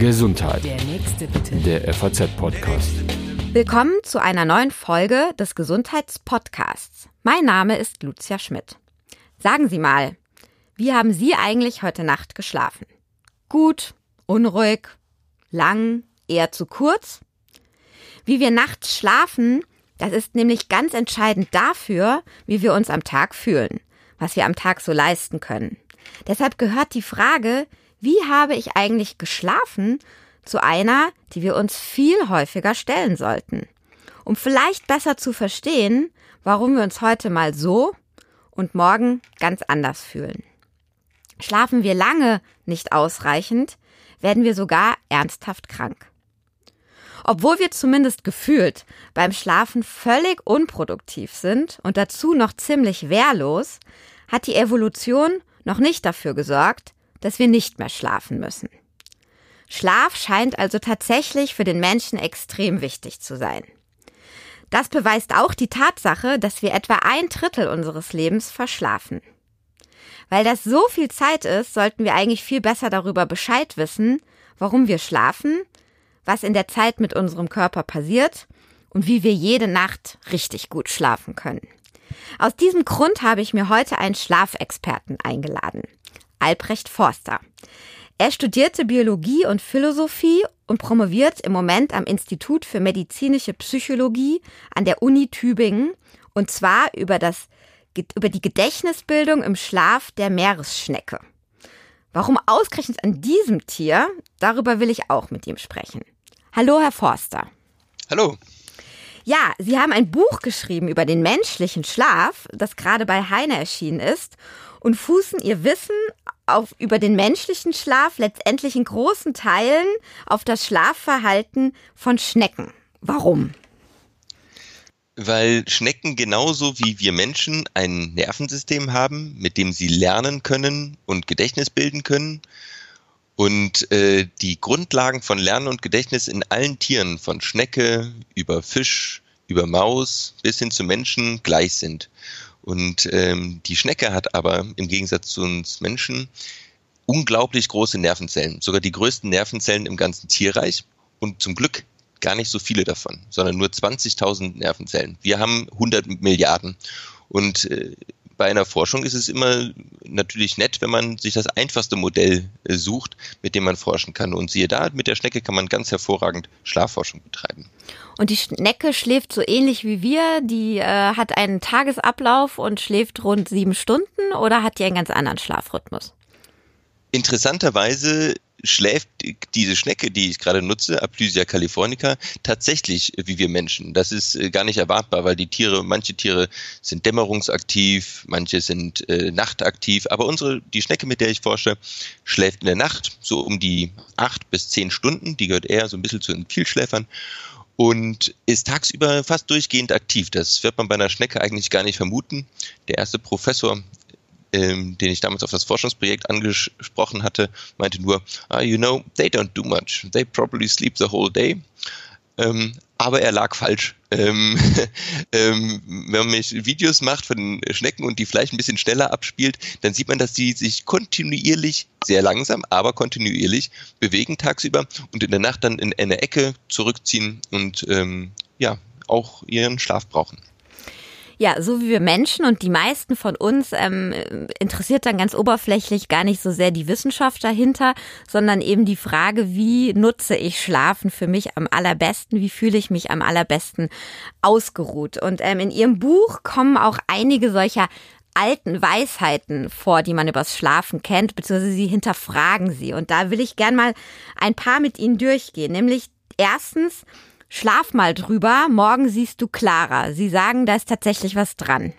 Gesundheit. Der nächste bitte. Der FAZ-Podcast. Willkommen zu einer neuen Folge des Gesundheitspodcasts. Mein Name ist Lucia Schmidt. Sagen Sie mal, wie haben Sie eigentlich heute Nacht geschlafen? Gut, unruhig, lang, eher zu kurz? Wie wir nachts schlafen, das ist nämlich ganz entscheidend dafür, wie wir uns am Tag fühlen, was wir am Tag so leisten können. Deshalb gehört die Frage, wie habe ich eigentlich geschlafen, zu einer, die wir uns viel häufiger stellen sollten, um vielleicht besser zu verstehen, warum wir uns heute mal so und morgen ganz anders fühlen. Schlafen wir lange nicht ausreichend, werden wir sogar ernsthaft krank. Obwohl wir zumindest gefühlt beim Schlafen völlig unproduktiv sind und dazu noch ziemlich wehrlos, hat die Evolution noch nicht dafür gesorgt, dass wir nicht mehr schlafen müssen. Schlaf scheint also tatsächlich für den Menschen extrem wichtig zu sein. Das beweist auch die Tatsache, dass wir etwa ein Drittel unseres Lebens verschlafen. Weil das so viel Zeit ist, sollten wir eigentlich viel besser darüber Bescheid wissen, warum wir schlafen, was in der Zeit mit unserem Körper passiert und wie wir jede Nacht richtig gut schlafen können. Aus diesem Grund habe ich mir heute einen Schlafexperten eingeladen, Albrecht Forster. Er studierte Biologie und Philosophie und promoviert im Moment am Institut für medizinische Psychologie an der Uni Tübingen und zwar über das über die Gedächtnisbildung im Schlaf der Meeresschnecke. Warum ausgerechnet an diesem Tier? Darüber will ich auch mit ihm sprechen. Hallo, Herr Forster. Hallo. Ja, Sie haben ein Buch geschrieben über den menschlichen Schlaf, das gerade bei Heine erschienen ist und fußen Ihr Wissen auf, über den menschlichen Schlaf letztendlich in großen Teilen auf das Schlafverhalten von Schnecken. Warum? Weil Schnecken genauso wie wir Menschen ein Nervensystem haben, mit dem sie lernen können und Gedächtnis bilden können. Und äh, die Grundlagen von Lernen und Gedächtnis in allen Tieren, von Schnecke über Fisch, über Maus bis hin zu Menschen gleich sind. Und ähm, die Schnecke hat aber im Gegensatz zu uns Menschen unglaublich große Nervenzellen, sogar die größten Nervenzellen im ganzen Tierreich. Und zum Glück gar nicht so viele davon, sondern nur 20.000 Nervenzellen. Wir haben 100 Milliarden. Und äh, bei einer Forschung ist es immer natürlich nett, wenn man sich das einfachste Modell äh, sucht, mit dem man forschen kann. Und siehe da, mit der Schnecke kann man ganz hervorragend Schlafforschung betreiben. Und die Schnecke schläft so ähnlich wie wir. Die äh, hat einen Tagesablauf und schläft rund sieben Stunden oder hat die einen ganz anderen Schlafrhythmus? Interessanterweise schläft diese Schnecke, die ich gerade nutze, Aplysia californica, tatsächlich wie wir Menschen. Das ist äh, gar nicht erwartbar, weil die Tiere, manche Tiere sind dämmerungsaktiv, manche sind äh, nachtaktiv, aber unsere, die Schnecke, mit der ich forsche, schläft in der Nacht so um die acht bis zehn Stunden. Die gehört eher so ein bisschen zu den Vielschläfern und ist tagsüber fast durchgehend aktiv. Das wird man bei einer Schnecke eigentlich gar nicht vermuten. Der erste Professor ähm, den ich damals auf das Forschungsprojekt angesprochen hatte, meinte nur, ah, you know, they don't do much. They probably sleep the whole day. Ähm, aber er lag falsch. Ähm, ähm, wenn man Videos macht von Schnecken und die vielleicht ein bisschen schneller abspielt, dann sieht man, dass sie sich kontinuierlich, sehr langsam, aber kontinuierlich bewegen tagsüber und in der Nacht dann in eine Ecke zurückziehen und ähm, ja, auch ihren Schlaf brauchen. Ja, so wie wir Menschen und die meisten von uns ähm, interessiert dann ganz oberflächlich gar nicht so sehr die Wissenschaft dahinter, sondern eben die Frage, wie nutze ich Schlafen für mich am allerbesten, wie fühle ich mich am allerbesten ausgeruht. Und ähm, in Ihrem Buch kommen auch einige solcher alten Weisheiten vor, die man übers Schlafen kennt, beziehungsweise sie hinterfragen sie. Und da will ich gern mal ein paar mit Ihnen durchgehen. Nämlich erstens, Schlaf mal drüber, morgen siehst du klarer. Sie sagen, da ist tatsächlich was dran.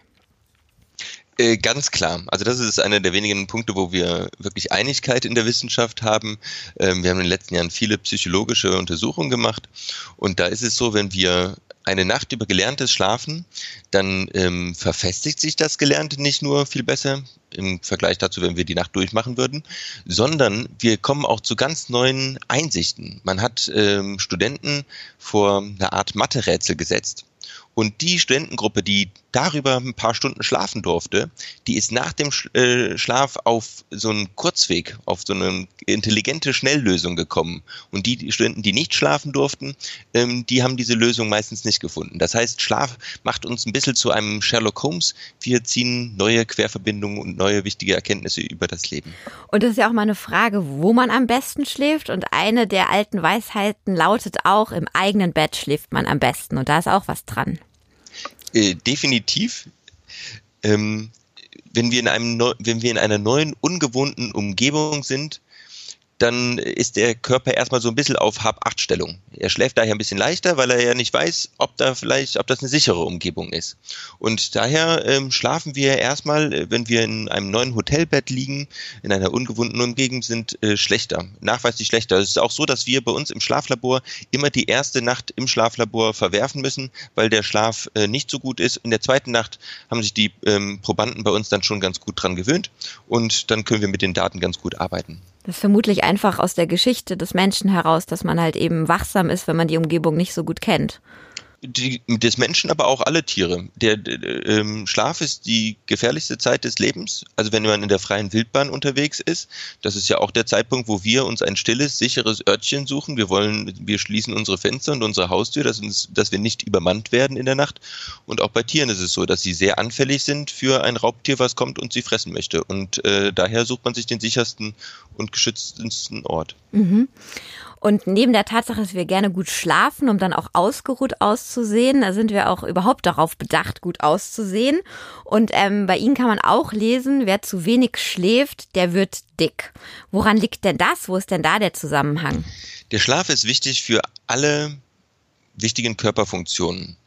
Äh, ganz klar. Also das ist einer der wenigen Punkte, wo wir wirklich Einigkeit in der Wissenschaft haben. Ähm, wir haben in den letzten Jahren viele psychologische Untersuchungen gemacht und da ist es so, wenn wir eine Nacht über gelerntes Schlafen, dann ähm, verfestigt sich das Gelernte nicht nur viel besser im Vergleich dazu, wenn wir die Nacht durchmachen würden, sondern wir kommen auch zu ganz neuen Einsichten. Man hat ähm, Studenten vor eine Art Mathe-Rätsel gesetzt. Und die Studentengruppe, die darüber ein paar Stunden schlafen durfte, die ist nach dem äh, Schlaf auf so einen Kurzweg, auf so eine intelligente Schnelllösung gekommen. Und die Studenten, die nicht schlafen durften, ähm, die haben diese Lösung meistens nicht gefunden. Das heißt, Schlaf macht uns ein bisschen zu einem Sherlock Holmes. Wir ziehen neue Querverbindungen und neue wichtige Erkenntnisse über das Leben. Und das ist ja auch mal eine Frage, wo man am besten schläft. Und eine der alten Weisheiten lautet auch, im eigenen Bett schläft man am besten. Und da ist auch was dran. Äh, definitiv. Ähm, wenn wir in einem, wenn wir in einer neuen, ungewohnten Umgebung sind, dann ist der Körper erstmal so ein bisschen auf Hab-Acht-Stellung. Er schläft daher ein bisschen leichter, weil er ja nicht weiß, ob da vielleicht, ob das eine sichere Umgebung ist. Und daher ähm, schlafen wir erstmal, äh, wenn wir in einem neuen Hotelbett liegen, in einer ungewohnten Umgebung sind, äh, schlechter, nachweislich schlechter. Es ist auch so, dass wir bei uns im Schlaflabor immer die erste Nacht im Schlaflabor verwerfen müssen, weil der Schlaf äh, nicht so gut ist. In der zweiten Nacht haben sich die ähm, Probanden bei uns dann schon ganz gut dran gewöhnt und dann können wir mit den Daten ganz gut arbeiten. Das vermutlich einfach aus der Geschichte des Menschen heraus, dass man halt eben wachsam ist, wenn man die Umgebung nicht so gut kennt die, des Menschen, aber auch alle Tiere. Der, ähm, Schlaf ist die gefährlichste Zeit des Lebens. Also wenn man in der freien Wildbahn unterwegs ist, das ist ja auch der Zeitpunkt, wo wir uns ein stilles, sicheres Örtchen suchen. Wir wollen, wir schließen unsere Fenster und unsere Haustür, dass, uns, dass wir nicht übermannt werden in der Nacht. Und auch bei Tieren ist es so, dass sie sehr anfällig sind für ein Raubtier, was kommt und sie fressen möchte. Und äh, daher sucht man sich den sichersten und geschütztesten Ort. Mhm. Und neben der Tatsache, dass wir gerne gut schlafen, um dann auch ausgeruht auszusehen, da sind wir auch überhaupt darauf bedacht, gut auszusehen. Und ähm, bei Ihnen kann man auch lesen, wer zu wenig schläft, der wird dick. Woran liegt denn das? Wo ist denn da der Zusammenhang? Der Schlaf ist wichtig für alle wichtigen Körperfunktionen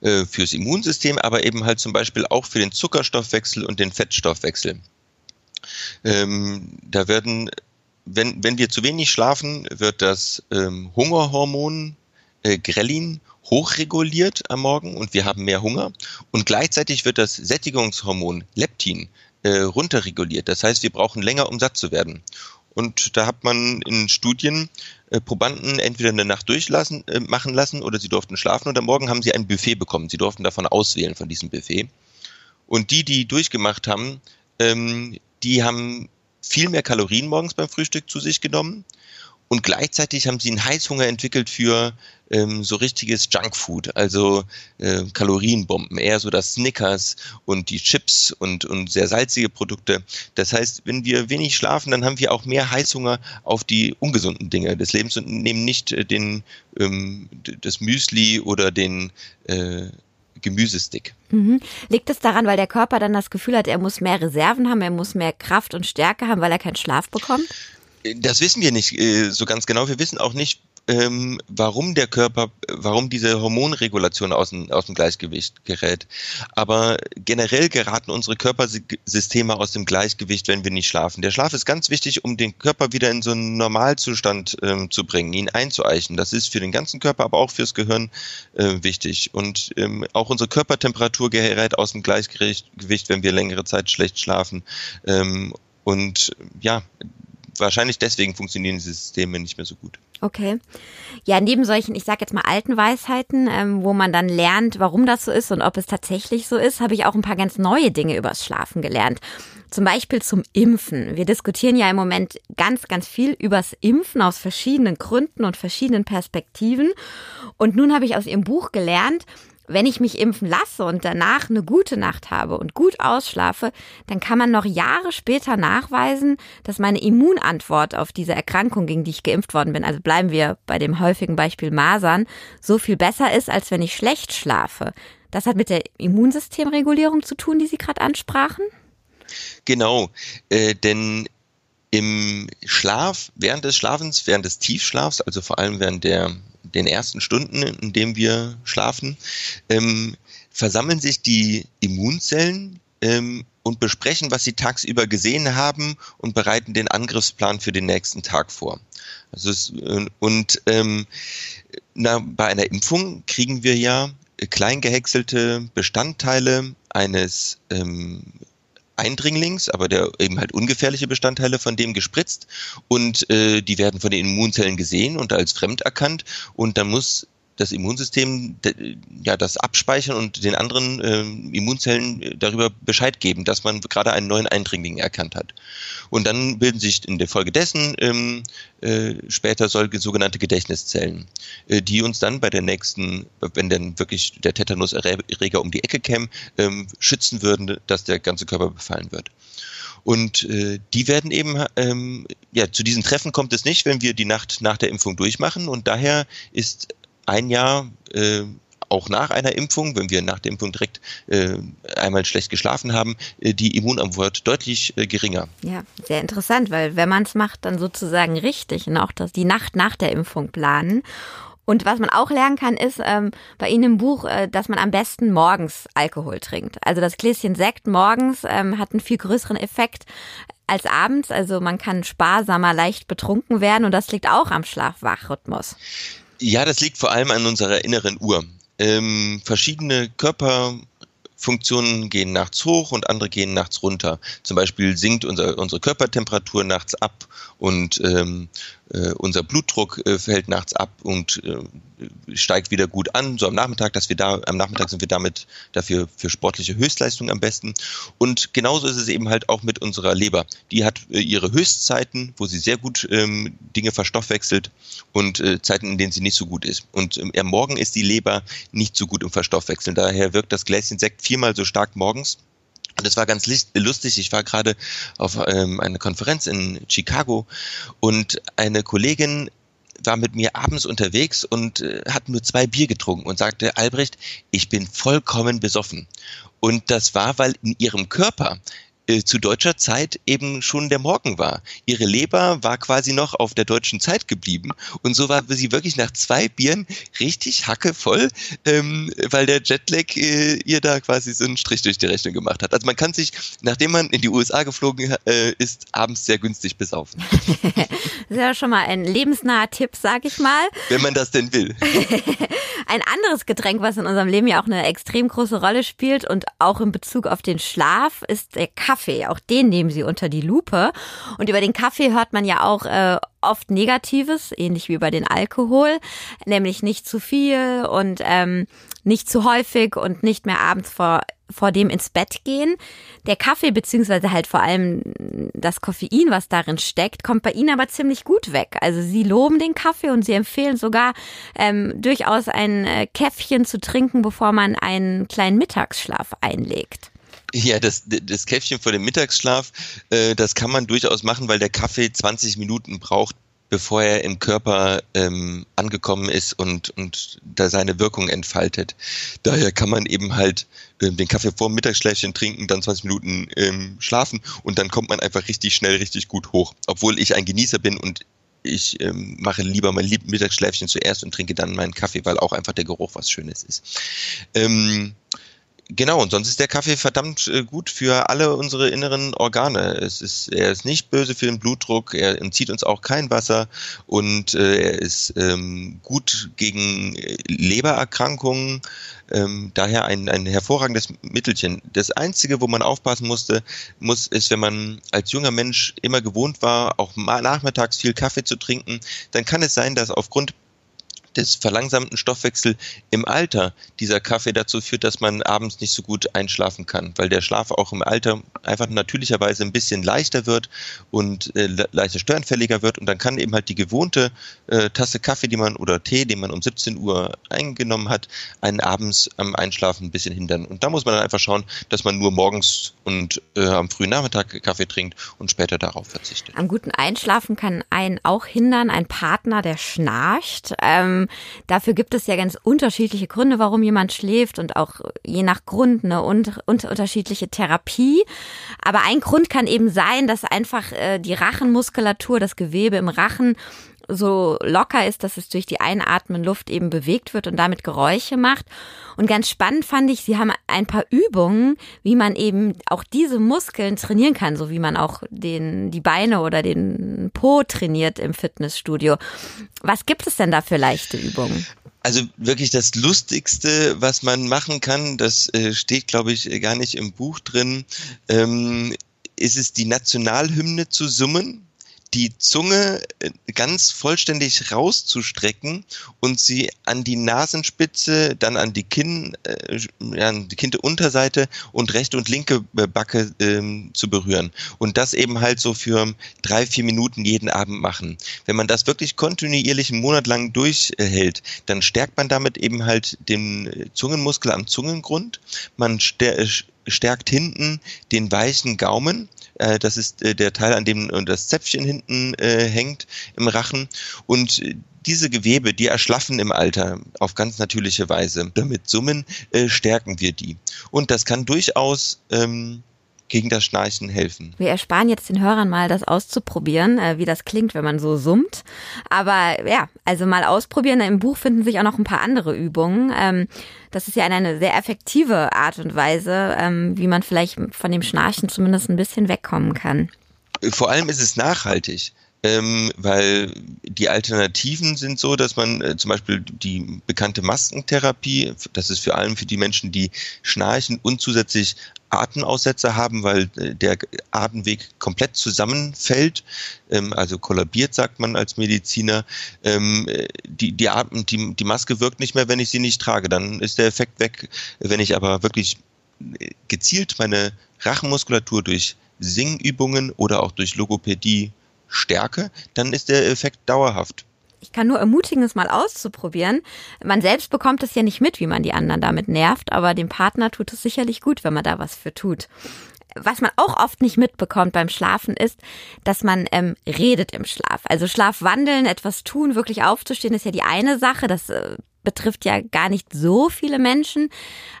äh, fürs Immunsystem, aber eben halt zum Beispiel auch für den Zuckerstoffwechsel und den Fettstoffwechsel. Ähm, da werden wenn, wenn wir zu wenig schlafen, wird das ähm, Hungerhormon äh, Grelin hochreguliert am Morgen und wir haben mehr Hunger. Und gleichzeitig wird das Sättigungshormon Leptin äh, runterreguliert. Das heißt, wir brauchen länger, um satt zu werden. Und da hat man in Studien äh, Probanden entweder eine Nacht durchlassen, äh, machen lassen oder sie durften schlafen und am Morgen haben sie ein Buffet bekommen. Sie durften davon auswählen von diesem Buffet. Und die, die durchgemacht haben, ähm, die haben viel mehr Kalorien morgens beim Frühstück zu sich genommen und gleichzeitig haben sie einen Heißhunger entwickelt für ähm, so richtiges Junkfood, also äh, Kalorienbomben, eher so das Snickers und die Chips und, und sehr salzige Produkte. Das heißt, wenn wir wenig schlafen, dann haben wir auch mehr Heißhunger auf die ungesunden Dinge des Lebens und nehmen nicht äh, den, ähm, das Müsli oder den äh, Gemüsestick. Mhm. Liegt es daran, weil der Körper dann das Gefühl hat, er muss mehr Reserven haben, er muss mehr Kraft und Stärke haben, weil er keinen Schlaf bekommt? Das wissen wir nicht äh, so ganz genau. Wir wissen auch nicht, ähm, warum der Körper, warum diese Hormonregulation aus dem, aus dem Gleichgewicht gerät. Aber generell geraten unsere Körpersysteme aus dem Gleichgewicht, wenn wir nicht schlafen. Der Schlaf ist ganz wichtig, um den Körper wieder in so einen Normalzustand ähm, zu bringen, ihn einzueichen. Das ist für den ganzen Körper, aber auch fürs Gehirn äh, wichtig. Und ähm, auch unsere Körpertemperatur gerät aus dem Gleichgewicht, wenn wir längere Zeit schlecht schlafen. Ähm, und ja, wahrscheinlich deswegen funktionieren diese Systeme nicht mehr so gut. Okay. Ja, neben solchen, ich sage jetzt mal alten Weisheiten, ähm, wo man dann lernt, warum das so ist und ob es tatsächlich so ist, habe ich auch ein paar ganz neue Dinge übers Schlafen gelernt. Zum Beispiel zum Impfen. Wir diskutieren ja im Moment ganz, ganz viel übers Impfen aus verschiedenen Gründen und verschiedenen Perspektiven. Und nun habe ich aus Ihrem Buch gelernt, wenn ich mich impfen lasse und danach eine gute Nacht habe und gut ausschlafe, dann kann man noch Jahre später nachweisen, dass meine Immunantwort auf diese Erkrankung, gegen die ich geimpft worden bin, also bleiben wir bei dem häufigen Beispiel Masern, so viel besser ist, als wenn ich schlecht schlafe. Das hat mit der Immunsystemregulierung zu tun, die Sie gerade ansprachen? Genau, äh, denn im Schlaf, während des Schlafens, während des Tiefschlafs, also vor allem während der den ersten Stunden, in denen wir schlafen, ähm, versammeln sich die Immunzellen ähm, und besprechen, was sie tagsüber gesehen haben und bereiten den Angriffsplan für den nächsten Tag vor. Also es, und ähm, na, bei einer Impfung kriegen wir ja klein gehäckselte Bestandteile eines ähm, Eindringlings, aber der eben halt ungefährliche Bestandteile von dem gespritzt. Und äh, die werden von den Immunzellen gesehen und als fremd erkannt. Und dann muss das Immunsystem ja das abspeichern und den anderen äh, Immunzellen darüber Bescheid geben, dass man gerade einen neuen Eindringling erkannt hat. Und dann bilden sich in der Folge dessen ähm, äh, später solche sogenannte Gedächtniszellen, äh, die uns dann bei der nächsten, wenn dann wirklich der Tetanuserreger um die Ecke käme, ähm, schützen würden, dass der ganze Körper befallen wird. Und äh, die werden eben, ähm, ja, zu diesen Treffen kommt es nicht, wenn wir die Nacht nach der Impfung durchmachen. Und daher ist ein Jahr äh, auch nach einer Impfung, wenn wir nach der Impfung direkt äh, einmal schlecht geschlafen haben, äh, die Immunantwort deutlich äh, geringer. Ja, sehr interessant, weil wenn man es macht, dann sozusagen richtig und auch das, die Nacht nach der Impfung planen. Und was man auch lernen kann, ist ähm, bei Ihnen im Buch, äh, dass man am besten morgens Alkohol trinkt. Also das Gläschen Sekt morgens ähm, hat einen viel größeren Effekt als abends. Also man kann sparsamer leicht betrunken werden und das liegt auch am Schlaf-Wach-Rhythmus. Ja, das liegt vor allem an unserer inneren Uhr. Ähm, verschiedene Körperfunktionen gehen nachts hoch und andere gehen nachts runter. Zum Beispiel sinkt unser, unsere Körpertemperatur nachts ab und ähm, äh, unser Blutdruck äh, fällt nachts ab und äh, steigt wieder gut an, so am Nachmittag, dass wir da, am Nachmittag sind wir damit dafür für sportliche Höchstleistung am besten. Und genauso ist es eben halt auch mit unserer Leber. Die hat äh, ihre Höchstzeiten, wo sie sehr gut ähm, Dinge verstoffwechselt und äh, Zeiten, in denen sie nicht so gut ist. Und ähm, am Morgen ist die Leber nicht so gut im Verstoffwechseln. Daher wirkt das Gläschen Sekt viermal so stark morgens und es war ganz lustig. Ich war gerade auf ähm, einer Konferenz in Chicago und eine Kollegin war mit mir abends unterwegs und äh, hat nur zwei Bier getrunken und sagte, Albrecht, ich bin vollkommen besoffen. Und das war, weil in ihrem Körper äh, zu deutscher Zeit eben schon der Morgen war. Ihre Leber war quasi noch auf der deutschen Zeit geblieben und so war sie wirklich nach zwei Bieren richtig hackevoll, ähm, weil der Jetlag äh, ihr da quasi so einen Strich durch die Rechnung gemacht hat. Also man kann sich, nachdem man in die USA geflogen äh, ist, abends sehr günstig besaufen. das ist ja schon mal ein lebensnaher Tipp, sag ich mal. Wenn man das denn will. ein anderes Getränk, was in unserem Leben ja auch eine extrem große Rolle spielt und auch in Bezug auf den Schlaf, ist der Kaffee. Kaffee. Auch den nehmen sie unter die Lupe. Und über den Kaffee hört man ja auch äh, oft Negatives, ähnlich wie über den Alkohol, nämlich nicht zu viel und ähm, nicht zu häufig und nicht mehr abends vor vor dem ins Bett gehen. Der Kaffee beziehungsweise halt vor allem das Koffein, was darin steckt, kommt bei Ihnen aber ziemlich gut weg. Also Sie loben den Kaffee und Sie empfehlen sogar ähm, durchaus ein äh, Käffchen zu trinken, bevor man einen kleinen Mittagsschlaf einlegt. Ja, das, das Käffchen vor dem Mittagsschlaf, äh, das kann man durchaus machen, weil der Kaffee 20 Minuten braucht, bevor er im Körper ähm, angekommen ist und, und da seine Wirkung entfaltet. Daher kann man eben halt ähm, den Kaffee vor dem Mittagsschläfchen trinken, dann 20 Minuten ähm, schlafen und dann kommt man einfach richtig schnell, richtig gut hoch. Obwohl ich ein Genießer bin und ich ähm, mache lieber mein Mittagsschläfchen zuerst und trinke dann meinen Kaffee, weil auch einfach der Geruch was Schönes ist. Ähm, Genau, und sonst ist der Kaffee verdammt äh, gut für alle unsere inneren Organe. Es ist, er ist nicht böse für den Blutdruck, er entzieht uns auch kein Wasser und äh, er ist ähm, gut gegen äh, Lebererkrankungen. Ähm, daher ein, ein hervorragendes Mittelchen. Das Einzige, wo man aufpassen musste, muss, ist, wenn man als junger Mensch immer gewohnt war, auch nachmittags viel Kaffee zu trinken, dann kann es sein, dass aufgrund des verlangsamten Stoffwechsel im Alter dieser Kaffee dazu führt, dass man abends nicht so gut einschlafen kann, weil der Schlaf auch im Alter einfach natürlicherweise ein bisschen leichter wird und äh, leichter störanfälliger wird und dann kann eben halt die gewohnte äh, Tasse Kaffee, die man oder Tee, den man um 17 Uhr eingenommen hat, einen abends am Einschlafen ein bisschen hindern. Und da muss man dann einfach schauen, dass man nur morgens und äh, am frühen Nachmittag Kaffee trinkt und später darauf verzichtet. Am guten Einschlafen kann einen auch hindern ein Partner, der schnarcht. Ähm, ähm, dafür gibt es ja ganz unterschiedliche Gründe, warum jemand schläft und auch je nach Grund eine und, und unterschiedliche Therapie. Aber ein Grund kann eben sein, dass einfach äh, die Rachenmuskulatur, das Gewebe im Rachen so locker ist, dass es durch die Einatmen Luft eben bewegt wird und damit Geräusche macht. Und ganz spannend fand ich, sie haben ein paar Übungen, wie man eben auch diese Muskeln trainieren kann, so wie man auch den, die Beine oder den Po trainiert im Fitnessstudio. Was gibt es denn da für leichte Übungen? Also wirklich das Lustigste, was man machen kann, das äh, steht, glaube ich, gar nicht im Buch drin, ähm, ist es die Nationalhymne zu summen die Zunge äh, ganz vollständig rauszustrecken und sie an die Nasenspitze, dann an die Kinn, äh, an die Kinnunterseite und rechte und linke äh, Backe ähm, zu berühren. Und das eben halt so für drei, vier Minuten jeden Abend machen. Wenn man das wirklich kontinuierlich einen Monat lang durchhält, dann stärkt man damit eben halt den äh, Zungenmuskel am Zungengrund. Man stärkt hinten den weichen Gaumen äh, das ist äh, der Teil, an dem äh, das Zäpfchen hinten hängt im Rachen. Und diese Gewebe, die erschlaffen im Alter auf ganz natürliche Weise. Damit Summen stärken wir die. Und das kann durchaus ähm, gegen das Schnarchen helfen. Wir ersparen jetzt den Hörern mal, das auszuprobieren, äh, wie das klingt, wenn man so summt. Aber ja, also mal ausprobieren. Im Buch finden sich auch noch ein paar andere Übungen. Ähm, das ist ja eine sehr effektive Art und Weise, ähm, wie man vielleicht von dem Schnarchen zumindest ein bisschen wegkommen kann. Vor allem ist es nachhaltig ähm, weil die Alternativen sind so, dass man äh, zum Beispiel die bekannte Maskentherapie, das ist vor allem für die Menschen, die schnarchen und zusätzlich Atemaussetzer haben, weil äh, der Atemweg komplett zusammenfällt, ähm, also kollabiert, sagt man als Mediziner. Ähm, die, die, Atem, die, die Maske wirkt nicht mehr, wenn ich sie nicht trage, dann ist der Effekt weg. Wenn ich aber wirklich gezielt meine Rachenmuskulatur durch Singübungen oder auch durch Logopädie stärke, dann ist der Effekt dauerhaft. Ich kann nur ermutigen, es mal auszuprobieren. Man selbst bekommt es ja nicht mit, wie man die anderen damit nervt, aber dem Partner tut es sicherlich gut, wenn man da was für tut. Was man auch oft nicht mitbekommt beim Schlafen ist, dass man ähm, redet im Schlaf. Also Schlafwandeln, etwas tun, wirklich aufzustehen, ist ja die eine Sache. Das äh, betrifft ja gar nicht so viele Menschen.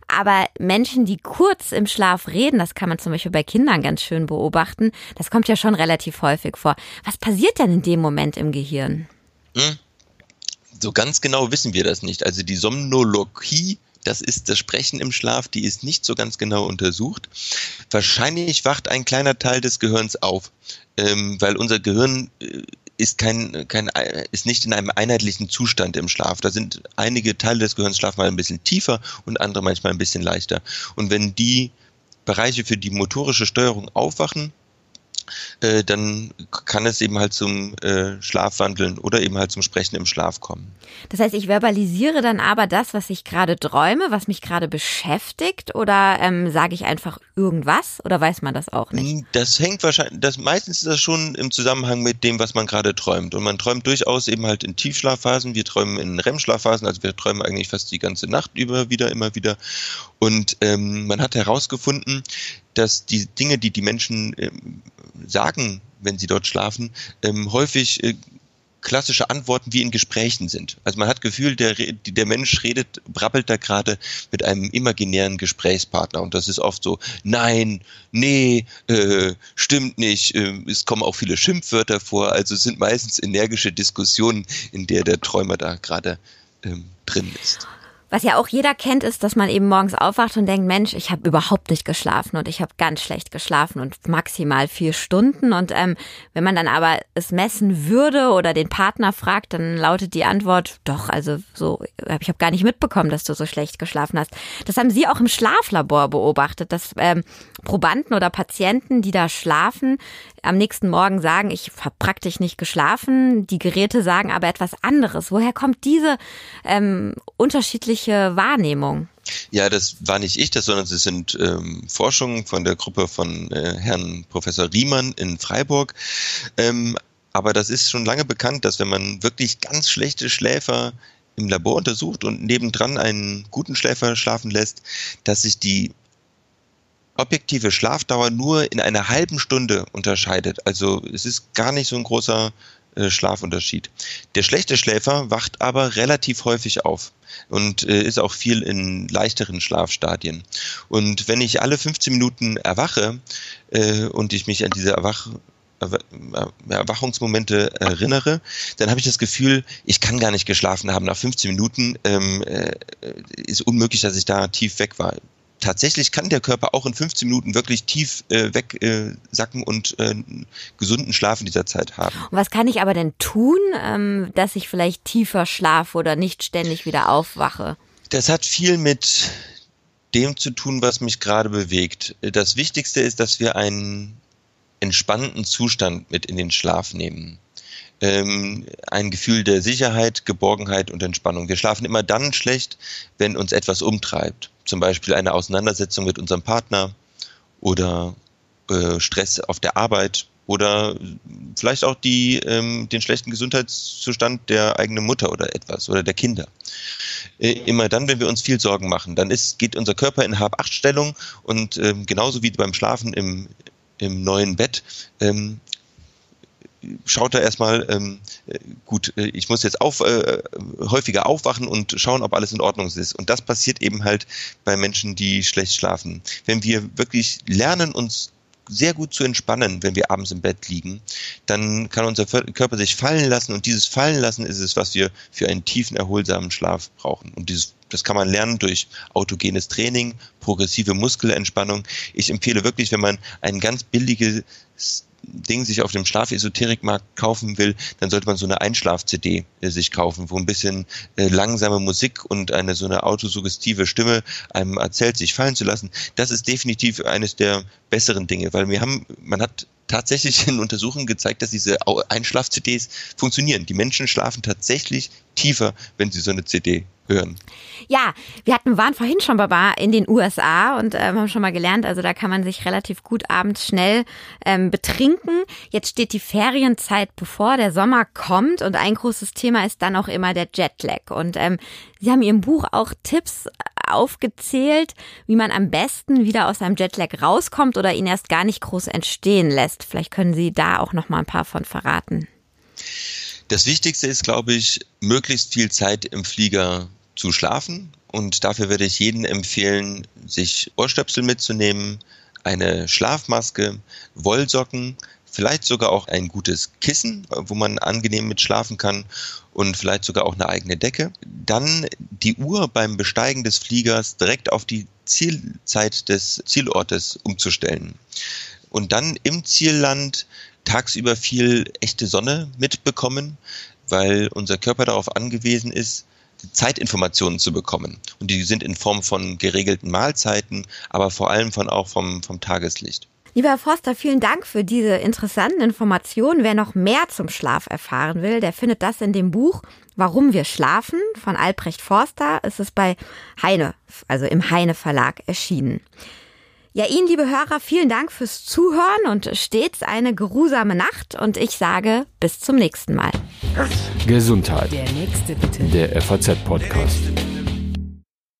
Aber Menschen, die kurz im Schlaf reden, das kann man zum Beispiel bei Kindern ganz schön beobachten, das kommt ja schon relativ häufig vor. Was passiert denn in dem Moment im Gehirn? Hm. So ganz genau wissen wir das nicht. Also die Somnologie, das ist das Sprechen im Schlaf, die ist nicht so ganz genau untersucht. Wahrscheinlich wacht ein kleiner Teil des Gehirns auf, ähm, weil unser Gehirn äh, ist kein, kein, ist nicht in einem einheitlichen Zustand im Schlaf. Da sind einige Teile des Gehirns schlafen mal ein bisschen tiefer und andere manchmal ein bisschen leichter. Und wenn die Bereiche für die motorische Steuerung aufwachen, äh, dann kann es eben halt zum äh, Schlafwandeln oder eben halt zum Sprechen im Schlaf kommen. Das heißt, ich verbalisiere dann aber das, was ich gerade träume, was mich gerade beschäftigt, oder ähm, sage ich einfach irgendwas oder weiß man das auch nicht? Hm, das hängt wahrscheinlich, das meistens ist das schon im Zusammenhang mit dem, was man gerade träumt. Und man träumt durchaus eben halt in Tiefschlafphasen, wir träumen in REM-Schlafphasen, also wir träumen eigentlich fast die ganze Nacht über wieder, immer wieder. Und ähm, man hat herausgefunden, dass die Dinge, die die Menschen ähm, sagen, wenn sie dort schlafen, ähm, häufig äh, klassische Antworten wie in Gesprächen sind. Also man hat Gefühl, der, der Mensch redet, brabbelt da gerade mit einem imaginären Gesprächspartner und das ist oft so, nein, nee, äh, stimmt nicht, äh, es kommen auch viele Schimpfwörter vor, also es sind meistens energische Diskussionen, in der der Träumer da gerade ähm, drin ist. Was ja auch jeder kennt, ist, dass man eben morgens aufwacht und denkt, Mensch, ich habe überhaupt nicht geschlafen und ich habe ganz schlecht geschlafen und maximal vier Stunden. Und ähm, wenn man dann aber es messen würde oder den Partner fragt, dann lautet die Antwort, doch, also so, ich habe gar nicht mitbekommen, dass du so schlecht geschlafen hast. Das haben Sie auch im Schlaflabor beobachtet, dass ähm, Probanden oder Patienten, die da schlafen, am nächsten Morgen sagen, ich habe praktisch nicht geschlafen. Die Geräte sagen aber etwas anderes. Woher kommt diese ähm, unterschiedliche Wahrnehmung? Ja, das war nicht ich, das, sondern es sind ähm, Forschungen von der Gruppe von äh, Herrn Professor Riemann in Freiburg. Ähm, aber das ist schon lange bekannt, dass wenn man wirklich ganz schlechte Schläfer im Labor untersucht und nebendran einen guten Schläfer schlafen lässt, dass sich die objektive Schlafdauer nur in einer halben Stunde unterscheidet. Also es ist gar nicht so ein großer äh, Schlafunterschied. Der schlechte Schläfer wacht aber relativ häufig auf und äh, ist auch viel in leichteren Schlafstadien. Und wenn ich alle 15 Minuten erwache äh, und ich mich an diese Erwach Erwachungsmomente erinnere, dann habe ich das Gefühl, ich kann gar nicht geschlafen haben. Nach 15 Minuten ähm, äh, ist unmöglich, dass ich da tief weg war tatsächlich kann der Körper auch in 15 Minuten wirklich tief äh, wegsacken äh, und äh, gesunden Schlaf in dieser Zeit haben. Und was kann ich aber denn tun, ähm, dass ich vielleicht tiefer schlafe oder nicht ständig wieder aufwache? Das hat viel mit dem zu tun, was mich gerade bewegt. Das Wichtigste ist, dass wir einen entspannten Zustand mit in den Schlaf nehmen. Ähm, ein Gefühl der Sicherheit, Geborgenheit und Entspannung. Wir schlafen immer dann schlecht, wenn uns etwas umtreibt. Zum Beispiel eine Auseinandersetzung mit unserem Partner oder äh, Stress auf der Arbeit oder vielleicht auch die, ähm, den schlechten Gesundheitszustand der eigenen Mutter oder etwas oder der Kinder. Äh, immer dann, wenn wir uns viel Sorgen machen, dann ist, geht unser Körper in Hab-Acht-Stellung und ähm, genauso wie beim Schlafen im, im neuen Bett ähm, schaut er erstmal, ähm, äh, gut, äh, ich muss jetzt auf, äh, häufiger aufwachen und schauen, ob alles in Ordnung ist. Und das passiert eben halt bei Menschen, die schlecht schlafen. Wenn wir wirklich lernen, uns sehr gut zu entspannen, wenn wir abends im Bett liegen, dann kann unser Körper sich fallen lassen und dieses Fallen lassen ist es, was wir für einen tiefen, erholsamen Schlaf brauchen. Und dieses, das kann man lernen durch autogenes Training, progressive Muskelentspannung. Ich empfehle wirklich, wenn man ein ganz billiges Ding sich auf dem Schlafesoterikmarkt kaufen will, dann sollte man so eine Einschlaf-CD äh, sich kaufen, wo ein bisschen äh, langsame Musik und eine so eine autosuggestive Stimme einem erzählt, sich fallen zu lassen. Das ist definitiv eines der besseren Dinge, weil wir haben, man hat tatsächlich in Untersuchungen gezeigt, dass diese Einschlaf-CDs funktionieren. Die Menschen schlafen tatsächlich tiefer, wenn sie so eine CD hören. Ja, wir hatten, waren vorhin schon Baba in den USA und ähm, haben schon mal gelernt, also da kann man sich relativ gut abends schnell ähm, betrinken. Jetzt steht die Ferienzeit bevor, der Sommer kommt und ein großes Thema ist dann auch immer der Jetlag. Und ähm, Sie haben in Ihrem Buch auch Tipps aufgezählt, wie man am besten wieder aus einem Jetlag rauskommt oder ihn erst gar nicht groß entstehen lässt. Vielleicht können Sie da auch noch mal ein paar von verraten. Das Wichtigste ist, glaube ich, möglichst viel Zeit im Flieger zu schlafen. Und dafür würde ich jedem empfehlen, sich Ohrstöpsel mitzunehmen, eine Schlafmaske, Wollsocken, vielleicht sogar auch ein gutes Kissen, wo man angenehm mit schlafen kann und vielleicht sogar auch eine eigene Decke. Dann die Uhr beim Besteigen des Fliegers direkt auf die Zielzeit des Zielortes umzustellen. Und dann im Zielland tagsüber viel echte Sonne mitbekommen, weil unser Körper darauf angewiesen ist, Zeitinformationen zu bekommen. Und die sind in Form von geregelten Mahlzeiten, aber vor allem von auch vom, vom Tageslicht. Lieber Herr Forster, vielen Dank für diese interessanten Informationen. Wer noch mehr zum Schlaf erfahren will, der findet das in dem Buch Warum wir schlafen von Albrecht Forster. Es ist bei Heine, also im Heine Verlag erschienen. Ja, Ihnen, liebe Hörer, vielen Dank fürs Zuhören und stets eine geruhsame Nacht und ich sage bis zum nächsten Mal. Gesundheit. Der nächste bitte. Der FAZ-Podcast.